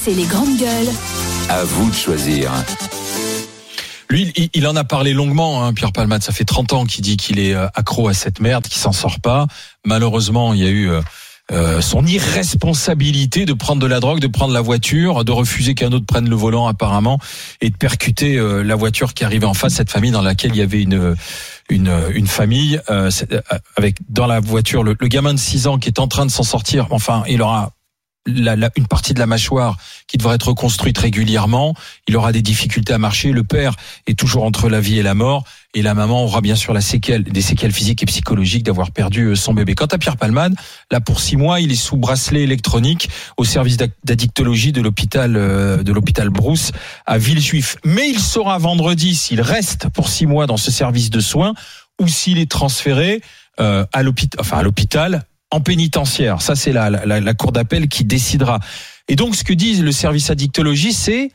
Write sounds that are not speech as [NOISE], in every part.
RMC les grandes gueules. À vous de choisir. Lui, il, il en a parlé longuement, hein, Pierre Palmade. Ça fait 30 ans qu'il dit qu'il est euh, accro à cette merde, qu'il s'en sort pas. Malheureusement, il y a eu euh, euh, son irresponsabilité de prendre de la drogue, de prendre la voiture, de refuser qu'un autre prenne le volant apparemment, et de percuter euh, la voiture qui arrivait en face, cette famille dans laquelle il y avait une une, une famille euh, euh, avec dans la voiture le, le gamin de 6 ans qui est en train de s'en sortir. Enfin, il aura la- la- une partie de la mâchoire qui devrait être reconstruite régulièrement. Il aura des difficultés à marcher. Le père est toujours entre la vie et la mort. Et la maman aura bien sûr la séquelle, des séquelles physiques et psychologiques d'avoir perdu euh, son bébé. Quant à Pierre Palmade, là pour six mois, il est sous bracelet électronique au service d'addictologie de l'hôpital euh, de l'hôpital Brousse à Villejuif. Mais il saura vendredi s'il reste pour six mois dans ce service de soins ou s'il est transféré euh, à l'hôpital, enfin à l'hôpital en pénitentiaire. Ça, c'est la, la, la cour d'appel qui décidera. Et donc, ce que dit le service addictologie, c'est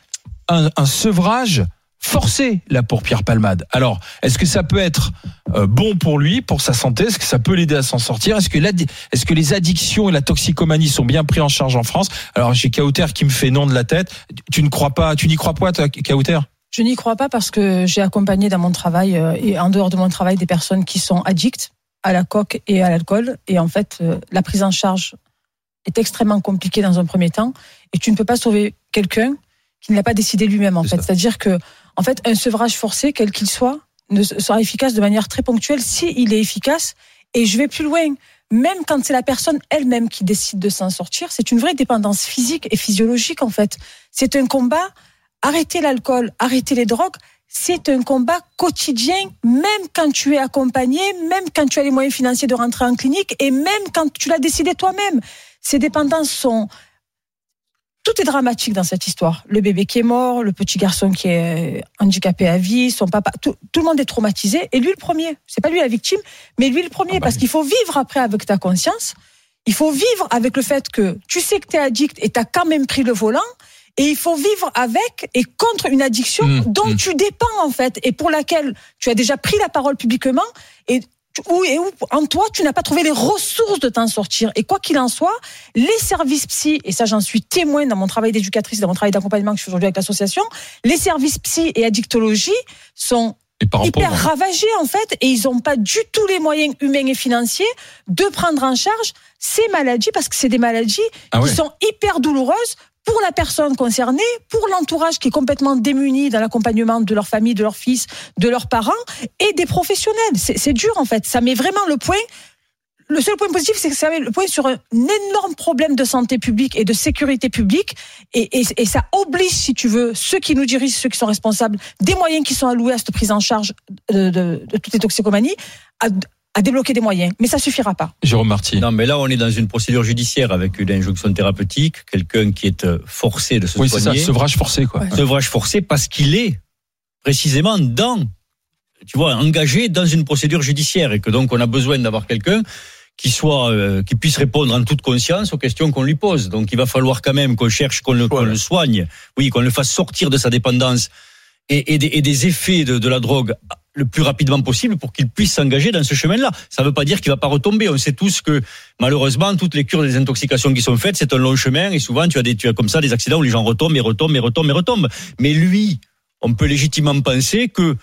un, un sevrage forcé là pour Pierre Palmade. Alors, est-ce que ça peut être euh, bon pour lui, pour sa santé? Est-ce que ça peut l'aider à s'en sortir? Est-ce que, est-ce que les addictions et la toxicomanie sont bien pris en charge en France? Alors, j'ai Kauter qui me fait non de la tête. Tu ne crois pas Tu n'y crois pas, toi, Kauter? Je n'y crois pas parce que j'ai accompagné dans mon travail euh, et en dehors de mon travail des personnes qui sont addictes à la coque et à l'alcool. Et en fait, euh, la prise en charge est extrêmement compliquée dans un premier temps. Et tu ne peux pas sauver quelqu'un qui ne l'a pas décidé lui-même, en fait. C'est-à-dire que, en fait, un sevrage forcé, quel qu'il soit, ne sera efficace de manière très ponctuelle s'il est efficace. Et je vais plus loin. Même quand c'est la personne elle-même qui décide de s'en sortir, c'est une vraie dépendance physique et physiologique, en fait. C'est un combat arrêter l'alcool, arrêter les drogues, c'est un combat quotidien, même quand tu es accompagné, même quand tu as les moyens financiers de rentrer en clinique et même quand tu l'as décidé toi-même. Ces dépendances sont... Tout est dramatique dans cette histoire. Le bébé qui est mort, le petit garçon qui est handicapé à vie, son papa, tout, tout le monde est traumatisé. Et lui le premier. C'est pas lui la victime, mais lui le premier. Ah bah parce oui. qu'il faut vivre après avec ta conscience. Il faut vivre avec le fait que tu sais que tu es addict et tu as quand même pris le volant. Et il faut vivre avec et contre une addiction Mmh, dont mmh. tu dépends en fait et pour laquelle tu as déjà pris la parole publiquement et où et où en toi tu n'as pas trouvé les ressources de t'en sortir. Et quoi qu'il en soit, les services psy et ça j'en suis témoin dans mon travail d'éducatrice, dans mon travail d'accompagnement que je fais aujourd'hui avec l'association, les services psy et addictologie sont hyper pauvres. ravagés en fait et ils n'ont pas du tout les moyens humains et financiers de prendre en charge ces maladies parce que c'est des maladies Ah ouais. qui sont hyper douloureuses pour la personne concernée, pour l'entourage qui est complètement démuni dans l'accompagnement de leur famille, de leurs fils, de leurs parents et des professionnels. C'est dur en fait. Ça met vraiment le point. Le seul point positif, c'est que ça met le point sur un énorme problème de santé publique et de sécurité publique. Et ça oblige, si tu veux, ceux qui nous dirigent, ceux qui sont responsables, des moyens qui sont alloués à cette prise en charge de, de- de toutes les toxicomanies, à, à débloquer des moyens. Mais ça suffira pas. Jérôme Marty. Non, mais là, on est dans une procédure judiciaire avec une injonction thérapeutique, quelqu'un qui est euh, forcé de se Oui, c'est ça, soigner, sevrage forcé, quoi. Ouais. sevrage forcé parce qu'il est précisément dans, tu vois, engagé dans une procédure judiciaire et que donc on a besoin d'avoir quelqu'un qui soit, euh, qui puisse répondre en toute conscience aux questions qu'on lui pose. Donc, il va falloir quand même qu'on cherche, qu'on le, soigne, oui, qu'on le fasse sortir de sa dépendance et, et des, et des effets de, de la drogue le plus rapidement possible pour qu'il puisse s'engager dans ce chemin-là. Ça ne veut pas dire qu'il va pas retomber. On sait tous que malheureusement toutes les cures des intoxications qui sont faites, c'est un long chemin et souvent tu as des tu as comme ça des accidents où les gens retombent et retombent et retombent et retombent. Mais lui, on peut légitimement penser que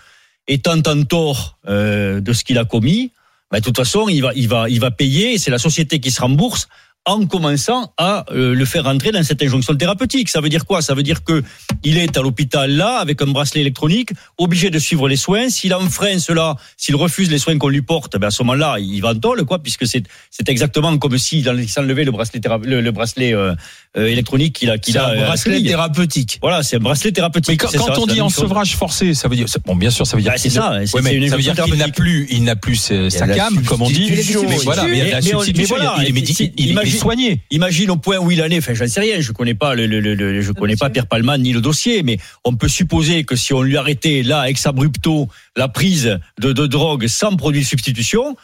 étant en tort euh, de ce qu'il a commis, bah, de toute façon, il va, il va, il va payer. C'est la société qui se rembourse en commençant à euh, le faire rentrer dans cette injonction thérapeutique. Ça veut dire quoi? Ça veut dire que il est à l'hôpital là avec un bracelet électronique, obligé de suivre les soins. S'il enfreint cela, s'il refuse les soins qu'on lui porte, ben à ce moment-là, il va en tôle, quoi, puisque c'est exactement comme si dans s'enlevait le bracelet le, le bracelet euh, électronique qu'il a qu'il C'est a. un euh, bracelet thérapeutique. Voilà, c'est un bracelet thérapeutique. Mais quand, C'est quand ça, on c'est dit la en même chose. sevrage forcé, ça veut dire, bon, bien sûr, ça veut dire Bah, c'est qu'il ça, ne- c'est- Ouais, mais c'est une ça veut dire qu'il n'a plus, il n'a plus ses- sa cam, comme on dit. Mais voilà, mais il y a la substitution, il est médical, il est imagine- soigné. Imagine au point où il en est. Enfin, j'en sais rien. Je connais pas le, le- le- le- je connais pas. Pierre Palman ni le dossier, mais on peut supposer que si on lui arrêtait là, ex abrupto, la prise de, de drogue sans produit de substitution,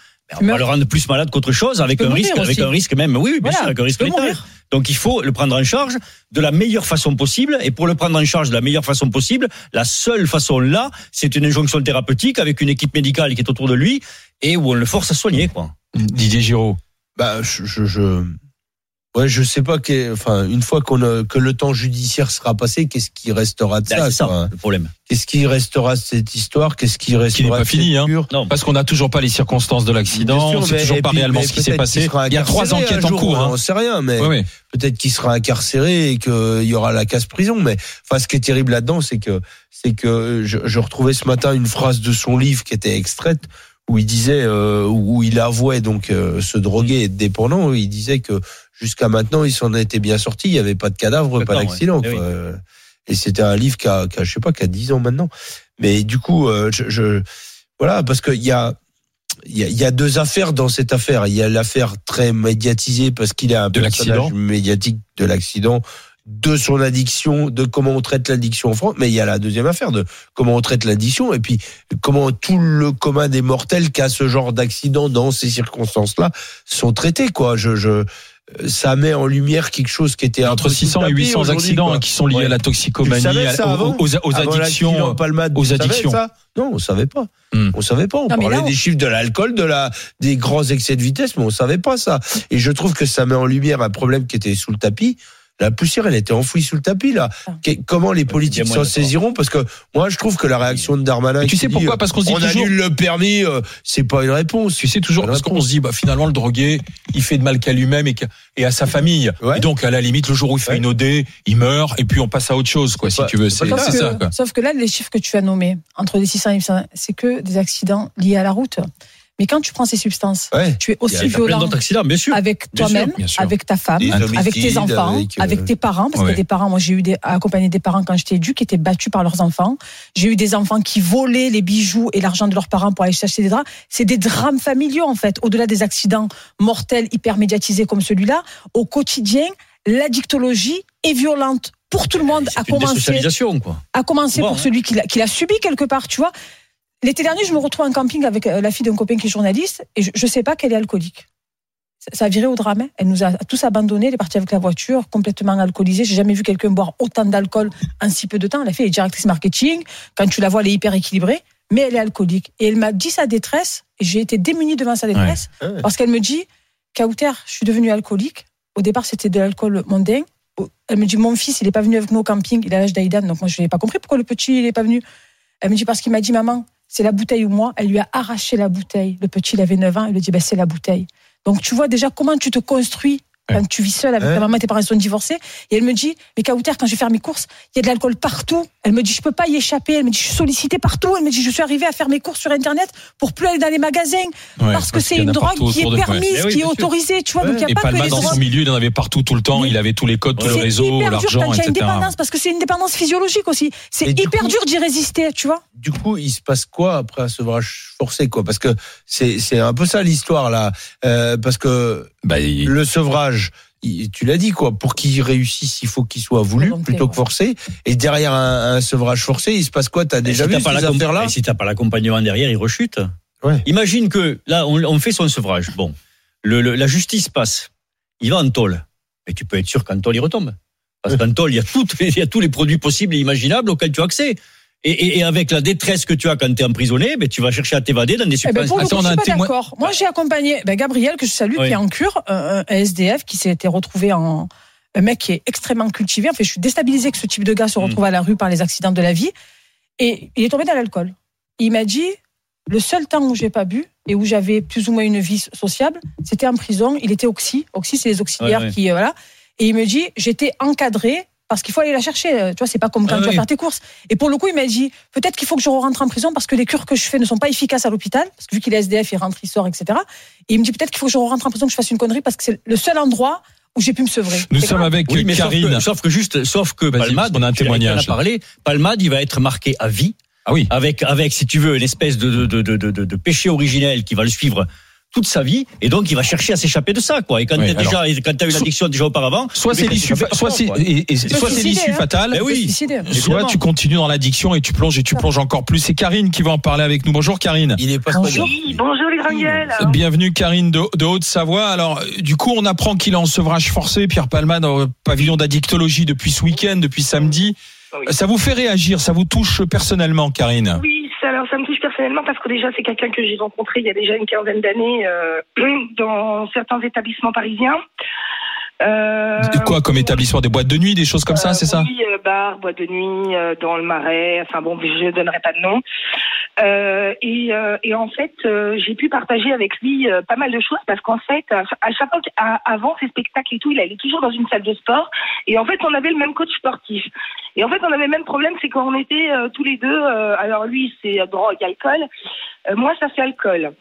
on va le rendre plus malade qu'autre chose, avec un risque, avec un risque même. Oui, bien Voilà, sûr, avec un risque létal. Donc il faut le prendre en charge de la meilleure façon possible. Et pour le prendre en charge de la meilleure façon possible, la seule façon là, c'est une injonction thérapeutique avec une équipe médicale qui est autour de lui et où on le force à soigner, quoi. Didier Giraud. Bah, je, je, je, Ouais, je sais pas que, enfin, une fois qu'on a- que le temps judiciaire sera passé, qu'est-ce qui restera de Là, ça, c'est ça quoi le problème. Qu'est-ce qui restera de cette histoire? Qu'est-ce qui restera pas de fini, cette hein. Non, Parce qu'on n'a toujours pas les circonstances de l'accident, on sait toujours pas puis- réellement ce qui s'est passé. Il y a trois enquêtes en cours. On Hein. sait rien, mais Oui, oui. peut-être qu'il sera incarcéré et qu'il y aura la casse prison. Mais enfin, ce qui est terrible là-dedans, c'est que c'est que je, je retrouvais ce matin une phrase de son livre qui était extraite où il disait euh, où il avouait donc euh, se droguer et être dépendant. Il disait que jusqu'à maintenant, il s'en était bien sorti. Il n'y avait pas de cadavre, pas d'accident. ouais. Eh quoi. Et c'était un livre qui a, qui a, je sais pas, qui a 10 ans maintenant. Mais du coup, euh, je, je voilà, parce qu'il y a il y, a, il y a deux affaires dans cette affaire. Il y a l'affaire très médiatisée parce qu'il est un De personnage médiatique de l'accident, de son addiction, de comment on traite l'addiction en France. Mais il y a la deuxième affaire de comment on traite l'addiction et puis comment tout le commun des mortels qui a ce genre d'accident dans ces circonstances-là sont traités. Quoi, je, je ça met en lumière quelque chose qui était Entre peu sous 600 le et tapis 800 aujourd'hui, accidents quoi. qui sont liés Ouais. à la toxicomanie, avant aux- aux addictions. Palmade, aux addictions. ça non, on savait pas. Hmm. On savait pas. On Non, parlait là, on- des chiffres de l'alcool, de la, des grands excès de vitesse, mais on savait pas ça. Et je trouve que ça met en lumière un problème qui était sous le tapis. La poussière, elle était enfouie sous le tapis, là. Ah. Que- Comment les politiques s'en saisiront? Parce que moi, je trouve que la réaction de Darmanin. Mais tu qui sais dit, pourquoi? Parce qu'on se dit on toujours- annule le permis, euh, c'est pas une réponse. Tu sais toujours parce qu'on se dit bah finalement le drogué il fait de mal qu'à lui-même et, à sa famille Ouais. et donc à la limite le jour où il fait Ouais. une OD il meurt et puis on passe à autre chose quoi si pas- tu veux c'est ça que, quoi. sauf que là, les chiffres que tu as nommés, entre les 600 et 800, c'est que des accidents liés à la route. Mais quand tu prends ces substances, Ouais. tu es aussi violent bien sûr. avec toi-même, avec ta femme, avec tes enfants, avec, avec, euh, tes parents, parce ouais. a des parents, moi j'ai eu des, à accompagner des parents quand j'étais éduque qui étaient battus par leurs enfants. J'ai eu des enfants qui volaient les bijoux et l'argent de leurs parents pour aller chercher des draps. C'est des drames familiaux en fait. Au-delà des accidents mortels hyper médiatisés comme celui-là, au quotidien, l'addictologie est violente pour tout le monde, à commencer quoi. à commencer pour hein. celui qui l'a, qui l'a subi quelque part, tu vois. L'été dernier, je me retrouve en camping avec euh, la fille d'un copain qui est journaliste et je, je sais pas qu'elle est alcoolique. Ça, ça a viré au drame. hein. Elle nous a tous abandonnés. Elle est partie avec la voiture, complètement alcoolisée. J'ai jamais vu quelqu'un boire autant d'alcool en si peu de temps. La fille est directrice marketing. Quand tu la vois, elle est hyper équilibrée, mais elle est alcoolique. Et elle m'a dit sa détresse et j'ai été démunie devant sa détresse Ouais. parce qu'elle me dit, Kauter, je suis devenue alcoolique. Au départ, c'était de l'alcool mondain. Elle me dit, mon fils, il n'est pas venu avec nous au camping. Il a l'âge d'Aïdan, donc moi, je n'ai pas compris pourquoi le petit, il n'est pas venu. Elle me dit, parce qu'il m'a dit, maman, c'est la bouteille ou moi. Elle lui a arraché la bouteille. Le petit, il avait 9 ans. Elle lui dit, ben, c'est la bouteille. Donc, tu vois déjà comment tu te construis quand tu vis seule avec Ouais. ta maman et tes parents sont divorcés. Et elle me dit, mais Kauter, quand je vais faire mes courses, il y a de l'alcool partout. Elle me dit, je peux pas y échapper. Elle me dit, je suis sollicitée partout. Elle me dit, je suis arrivée à faire mes courses sur Internet pour plus aller dans les magasins. Ouais, parce que c'est une a drogue qui est permise, oui, qui est autorisée. Tu vois, donc il Et n'y a pas que Palma les dans son milieu il en avait partout tout le temps Mais- il avait tous les codes réseaux hyper dur l'argent quand il y a une etc dépendance, parce que c'est une dépendance physiologique aussi. C'est Et hyper coup- dur d'y résister, tu vois. du coup, il se passe quoi après un sevrage forcé, quoi? Parce que c'est c'est un peu ça l'histoire là, Euh, parce que Bah, il- le sevrage, tu l'as dit quoi, pour qu'il réussisse, il faut qu'il soit voulu Volonté, plutôt que forcé. Et derrière un, un sevrage forcé, il se passe quoi? T'as déjà si vu pas ces l'accom- affaires là et Si t'as pas l'accompagnement derrière, il rechute. Ouais. Imagine que là, on, on fait son sevrage. Bon, le, le- la justice passe. Il va en tôle. Mais tu peux être sûr qu'en tôle, il retombe. Parce qu'en tôle, il y, a tout, [LAUGHS] il y a tous les produits possibles et imaginables auxquels tu as accès. Et, et- et avec la détresse que tu as quand tu es emprisonné, ben, tu vas chercher à t'évader dans des Eh ben, substances. pour le Attends, coup, je suis pas témoin- d'accord. Moi, j'ai accompagné ben, Gabriel, que je salue, Oui. qui est en cure, un, un SDF qui s'était retrouvé en. Un mec qui est extrêmement cultivé. En fait, je suis déstabilisée que ce type de gars se Mm. retrouve à la rue par les accidents de la vie. Et il est tombé dans l'alcool. Il m'a dit le seul temps où j'ai pas bu et où j'avais plus ou moins une vie sociable, c'était en prison. Il était oxy. Oxy, c'est les auxiliaires Ouais, ouais. qui. euh, voilà. Et il me dit j'étais encadré. Parce qu'il faut aller la chercher, euh, tu vois, c'est pas comme quand Ah tu vas oui. faire tes courses. Et pour le coup, il m'a dit, peut-être qu'il faut que je rentre en prison parce que les cures que je fais ne sont pas efficaces à l'hôpital, parce que vu qu'il est SDF, il rentre, il sort, etc. Et il me dit, peut-être qu'il faut que je rentre en prison, que je fasse une connerie, parce que c'est le seul endroit où j'ai pu me sevrer. nous sommes grave. avec Oui, mais sauf Karine que, sauf que juste, sauf que Palmade, qu'on a un tu l'as- tu en as témoignage. parlé, Palmade, il va être marqué à vie. ah oui avec, avec, si tu veux, une espèce de, de, de, de, de, de péché originel qui va le suivre toute sa vie, et donc il va chercher à s'échapper de ça, quoi. Et quand Oui, t'es déjà, et quand t'as eu so- l'addiction déjà auparavant, soit c'est l'issue soit c'est peut soit c'est l'issue hein. fatale oui. soit tu continues dans l'addiction et tu plonges et tu plonges encore plus c'est Karine qui va en parler avec nous bonjour Karine Il est pas Bonjour. Oui, bonjour les gueules. Bienvenue Karine de, de Haute-Savoie. Alors euh, du coup on apprend qu'il est en sevrage forcé. Pierre Palmade au pavillon d'addictologie depuis ce week-end, depuis samedi. Oui. Ça vous fait réagir, ça vous touche personnellement Karine? Oui, alors ça me touche personnellement parce que déjà c'est quelqu'un que j'ai rencontré il y a déjà une quinzaine d'années euh, [CLEARS THROAT] dans certains établissements parisiens. Euh, Quoi comme établissement Des boîtes de nuit, des choses comme ça, euh, c'est ça Oui, euh, bar, boîte de nuit, euh, dans le marais. Enfin bon, je ne donnerai pas de nom. Euh, et, euh, et en fait, euh, j'ai pu partager avec lui euh, pas mal de choses parce qu'en fait, à, à chaque fois avant ses spectacles et tout, il allait toujours dans une salle de sport. Et en fait, on avait le même coach sportif. Et en fait, on avait le même problème, c'est qu'on était euh, tous les deux. euh, alors lui, c'est drogue, alcool. Euh, moi, ça c'est alcool.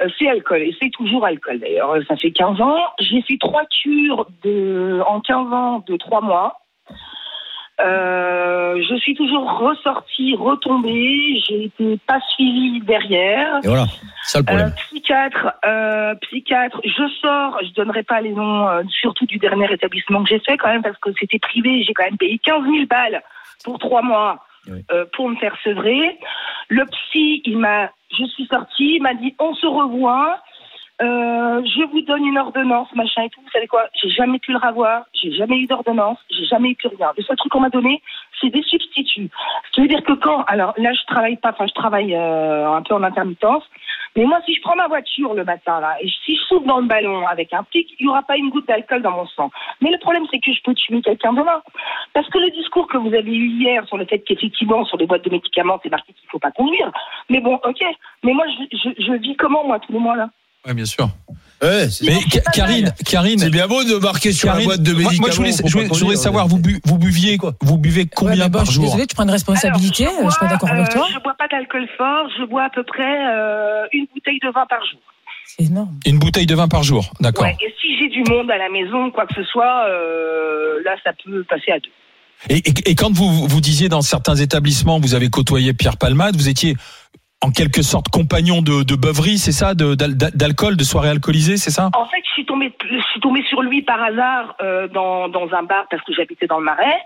Euh, c'est alcool et c'est toujours alcool d'ailleurs. Ça fait 15 ans. J'ai fait trois cures de, en 15 ans de trois mois. Euh, je suis toujours ressortie, retombée. J'ai été pas suivie derrière. Et voilà, ça le Euh, problème. psychiatre, euh, psychiatre. Je sors. Je donnerai pas les noms, euh, surtout du dernier établissement que j'ai fait quand même parce que c'était privé. J'ai quand même payé 15 000 balles pour trois mois Euh, pour me faire sevrer. Le psy, il m'a. Je suis sortie. Il m'a dit on se revoit. Euh, je vous donne une ordonnance, machin et tout. Vous savez quoi? J'ai jamais pu le revoir. J'ai jamais eu d'ordonnance. J'ai jamais eu plus rien. Le seul truc qu'on m'a donné, c'est des substituts. Ce qui veut dire que quand, alors là, je travaille pas. Enfin, je travaille euh, un peu en intermittence. Mais moi, si je prends ma voiture le matin là et si je souffle dans le ballon avec un pic, il y aura pas une goutte d'alcool dans mon sang. Mais le problème, c'est que je peux tuer quelqu'un demain. Parce que le discours que vous avez eu hier sur le fait qu'effectivement, sur les boîtes de médicaments, c'est marqué qu'il faut pas conduire. Mais bon, ok. Mais moi, je, je, je vis comment moi tous les mois là? Oui, bien sûr. Ouais, Mais Karine. Karine, c'est bien beau de marquer sur Karine, la boîte de médicaments. moi, je voulais, je je savoir, vous, bu- vous buviez quoi Vous buvez combien Ouais, bon, par je suis jour désolée, tu prends une responsabilité. Alors, euh, je suis pas d'accord avec euh, toi. Je bois pas d'alcool fort. Je bois à peu près euh, une bouteille de vin par jour. C'est énorme. Une bouteille de vin par jour, d'accord. Ouais. Et si j'ai du monde à la maison, quoi que ce soit, euh, là, ça peut passer à deux. Et, et- et quand vous vous disiez dans certains établissements, vous avez côtoyé Pierre Palmade, vous étiez en quelque sorte compagnon de, de beuverie, c'est ça, d'alcool, de soirée alcoolisée, c'est ça? En fait, je suis tombée, je suis tombée sur lui par hasard euh, dans, dans un bar parce que j'habitais dans le Marais.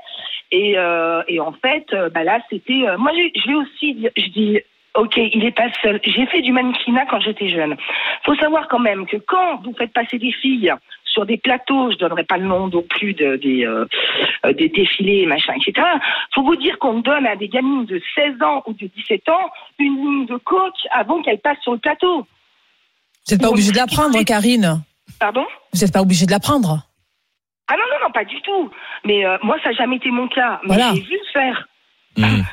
Et, euh, et en fait, euh, bah là, c'était. euh, moi, je, vais aussi je dis. Ok, il est pas seul. J'ai fait du mannequinat quand j'étais jeune. Faut savoir quand même que quand vous faites passer des filles sur des plateaux, je donnerai pas le nom non plus de, des, euh, des défilés, machin, etc. Faut vous dire qu'on donne à des gamines de 16 ans ou de 17 ans une ligne de coke avant qu'elles passent sur le plateau. Vous n'êtes pas obligé de la prendre, Karine. Pardon? Vous n'êtes pas obligé de la prendre. Ah non, non, non, pas du tout. Mais euh, moi, ça n'a jamais été mon cas. Mais Voilà. j'ai vu faire. Mhm.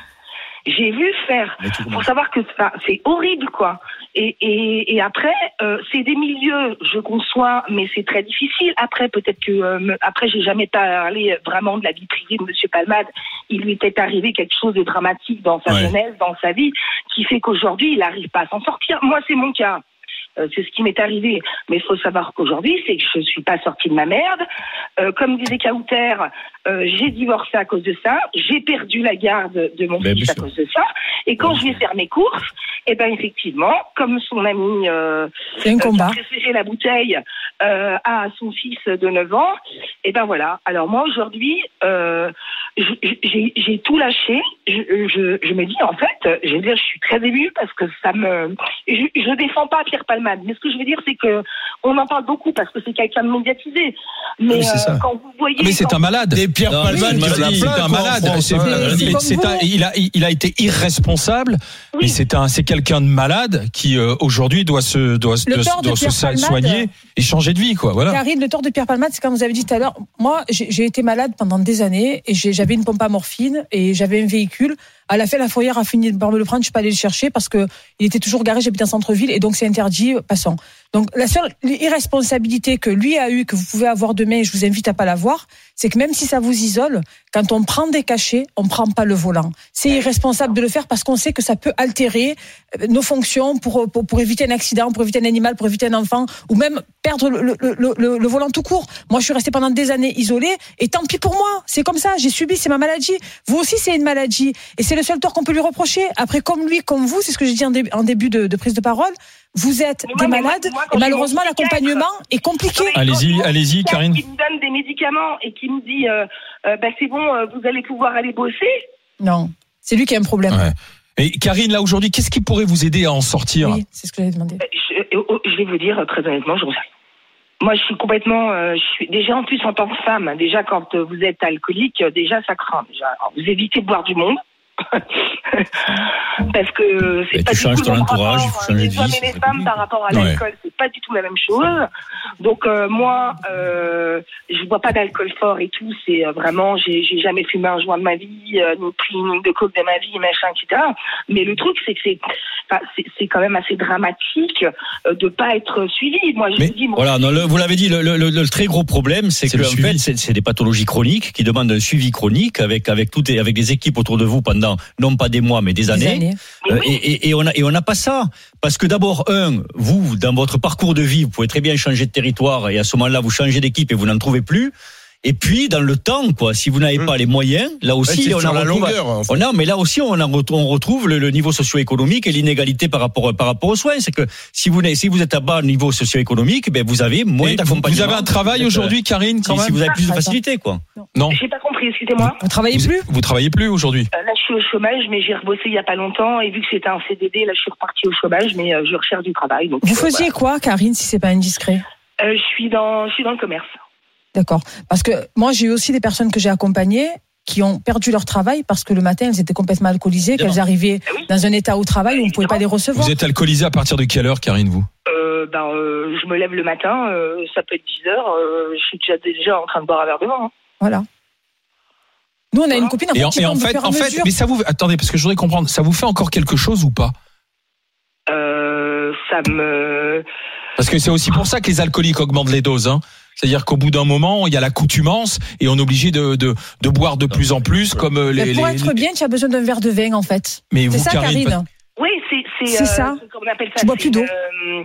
J'ai vu faire. Commences. savoir que ça, c'est horrible, quoi. Et, et, et après, euh, c'est des milieux, je conçois, mais c'est très difficile. Après, peut-être que, euh, après, j'ai jamais parlé vraiment de la vie privée de Monsieur Palmade. Il lui était arrivé quelque chose de dramatique dans sa Ouais. jeunesse, dans sa vie, qui fait qu'aujourd'hui, il n'arrive pas à s'en sortir. Moi, c'est mon cas. Euh, c'est ce qui m'est arrivé. Mais il faut savoir qu'aujourd'hui, c'est que je suis pas sortie de ma merde. Euh, comme disait Kauter, euh, j'ai divorcé à cause de ça. J'ai perdu la garde de mon Ben, fils à cause de ça. Et quand je vais faire mes courses, eh ben effectivement, comme son ami euh, un combat. qui a préféré la bouteille euh, à son fils de 9 ans, et ben voilà. Alors moi aujourd'hui, euh, j'ai tout lâché. Je, je, je me dis en fait, je veux dire, je suis très émue parce que ça me. Je, je défends pas Pierre Mais ce que je veux dire, c'est que on en parle beaucoup parce que c'est quelqu'un de médiatisé. Mais Oui, c'est ça. euh, quand vous voyez, Ah, Mais c'est un malade. Des Pierre a c'est un malade. Hein. Il a, il a été irresponsable. Oui. Mais c'est un, c'est quelqu'un de malade qui euh, aujourd'hui doit se, doit, se- doit, doit Palmade. soigner et changer de vie, quoi. Voilà. Karine, le tort de Pierre Palmade, c'est comme vous avez dit tout à l'heure. Moi, j'ai j'ai été malade pendant des années et j'ai- j'avais une pompe à morphine et j'avais un véhicule. À la fin, la fourrière a fini par me le prendre. Je suis pas allée le chercher parce que il était toujours garé. J'habite en centre-ville et donc c'est interdit. Passons. Donc la seule irresponsabilité que lui a eue, que vous pouvez avoir demain, et je vous invite à pas l'avoir, c'est que même si ça vous isole, quand on prend des cachets, on prend pas le volant. C'est irresponsable de le faire parce qu'on sait que ça peut altérer euh, nos fonctions pour, pour, pour éviter un accident, pour éviter un animal, pour éviter un enfant, ou même perdre le, le, le, volant tout court. Moi, je suis restée pendant des années isolée, et tant pis pour moi. C'est comme ça, j'ai subi, c'est ma maladie. Vous aussi, c'est une maladie, et c'est le seul tort qu'on peut lui reprocher. Après, comme lui, comme vous, c'est ce que j'ai dit en, dé- en début de prise de parole, vous êtes des moi, moi, malades, moi, et malheureusement, l'accompagnement est compliqué. Allez-y, allez-y, Karine. Qui me donne des médicaments et qui me dit, euh, euh, bah, c'est bon, euh, vous allez pouvoir aller bosser. Non, c'est lui qui a un problème. Ouais. Et Karine, là aujourd'hui, qu'est-ce qui pourrait vous aider à en sortir? Oui, c'est ce que j'avais demandé. Euh, Je, je vais vous dire très honnêtement, je moi, je suis complètement, euh, je suis déjà en plus en tant que femme. Déjà, quand vous êtes alcoolique, déjà ça craint. Déjà, Alors, vous évitez de boire du monde. [LAUGHS] Parce que c'est pas tu du changes tout ton entourage, rapport, il faut changer les de vie, hommes c'est et les femmes par rapport à Ouais. l'alcool, c'est pas du tout la même chose. Donc euh, moi, euh, je bois pas d'alcool fort et tout. C'est euh, vraiment, j'ai jamais fumé un joint de ma vie, euh, ni pris une ligne de coke de ma vie, machin, etc. Mais le truc, c'est que c'est, enfin, c'est- quand même assez dramatique euh, de pas être suivi. Moi, je Mais dis, Voilà, non, le- vous l'avez dit, le, le- le- le très gros problème, c'est que le en fait, c'est des pathologies chroniques qui demandent un suivi chronique avec avec toutes et avec des équipes autour de vous pendant non pas des mois mais des Des années. années. Euh, et, et, et on a et on n'a pas ça parce que d'abord un, vous dans votre parcours de vie, vous pouvez très bien changer de territoire et à ce moment-là vous changez d'équipe et vous n'en trouvez plus. Et puis dans le temps, quoi, si vous n'avez Hum. pas les moyens, là Ouais, aussi c'est on sur en la retrouve- longueur. en fait. on a, mais là aussi, on, en ret- on retrouve le, le niveau socio-économique et l'inégalité par rapport, par rapport aux soins. C'est que si vous, si vous êtes à bas niveau socio-économique, ben vous avez moins d'accompagnement. vous avez un travail aujourd'hui, Karine, si, quand si même vous avez plus de Attends. facilité, quoi. Non. J'ai pas compris, excusez-moi. Vous travaillez Vous, plus vous travaillez plus aujourd'hui Euh, Là, je suis au chômage, mais j'ai rebossé il y a pas longtemps et vu que c'était un CDD, là, je suis repartie au chômage, mais euh, je recherche du travail. Donc, Vous euh, faisiez quoi, Karine, si c'est pas indiscret? Euh, je suis dans, je suis dans le commerce. D'accord. Parce que moi, j'ai eu aussi des personnes que j'ai accompagnées qui ont perdu leur travail parce que le matin, elles étaient complètement alcoolisées, qu'elles arrivaient oui. dans un état au travail où on ne pouvait pas les recevoir. Vous êtes alcoolisé à partir de quelle heure, Karine, vous? Euh, ben, euh, je me lève le matin, euh, ça peut être 10 heures, euh, je suis déjà, déjà en train de boire un verre de vin. hein. Voilà. Nous, on a une copine en Et en, qui et en fait, en fait, mesure. mais ça vous, attendez, parce que je voudrais comprendre, ça vous fait encore quelque chose ou pas? Euh, ça me... Parce que c'est aussi pour ça que les alcooliques augmentent les doses. Hein. C'est-à-dire qu'au bout d'un moment, il y a l'accoutumance et on est obligé de, de, de boire de plus en plus, comme euh, Mais les. pour les- être bien, tu as besoin d'un verre de vin, en fait. Mais C'est vous, ça, Karine, Karine. Oui, c'est c'est euh, ça. c'est comme on appelle ça. Tu bois plus d'eau. euh,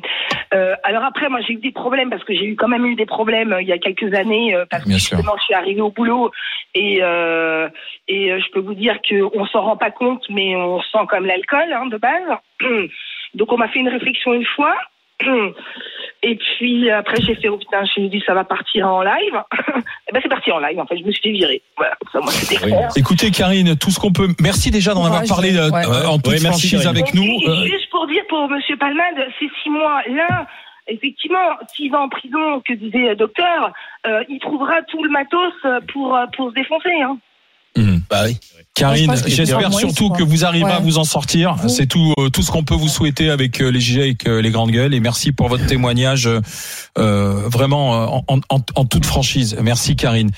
euh, alors après, moi j'ai eu des problèmes parce que j'ai eu quand même eu des problèmes euh, il y a quelques années euh, parce Bien que sûr. justement je suis arrivée au boulot et euh, et euh, je peux vous dire que on s'en rend pas compte mais on sent comme l'alcool hein, de base. [CLEARS THROAT] Donc on m'a fait une réflexion une fois. Et puis après j'ai fait oh putain j'ai dit ça va partir en live. [LAUGHS] et ben c'est parti en live en fait je me suis fait virer. Voilà ça moi c'était Oui. clair. Écoutez, Karine, tout ce qu'on peut. Merci déjà d'en avoir parlé je- euh, ouais. euh, en toute Ouais, merci, franchise avec nous. et Euh, juste pour dire pour Monsieur Palmade, ces six mois là, effectivement, s'il va en prison, que disait le docteur, euh, il trouvera tout le matos pour pour se défoncer. Hein. hum. Bah oui. Karine, j'espère surtout que vous arriverez Ouais. à vous en sortir. Vous- C'est tout, euh, tout ce qu'on peut vous souhaiter avec euh, les GG, avec euh, les grandes gueules. Et merci pour votre témoignage, euh, vraiment euh, en, en- en toute franchise. Merci, Karine.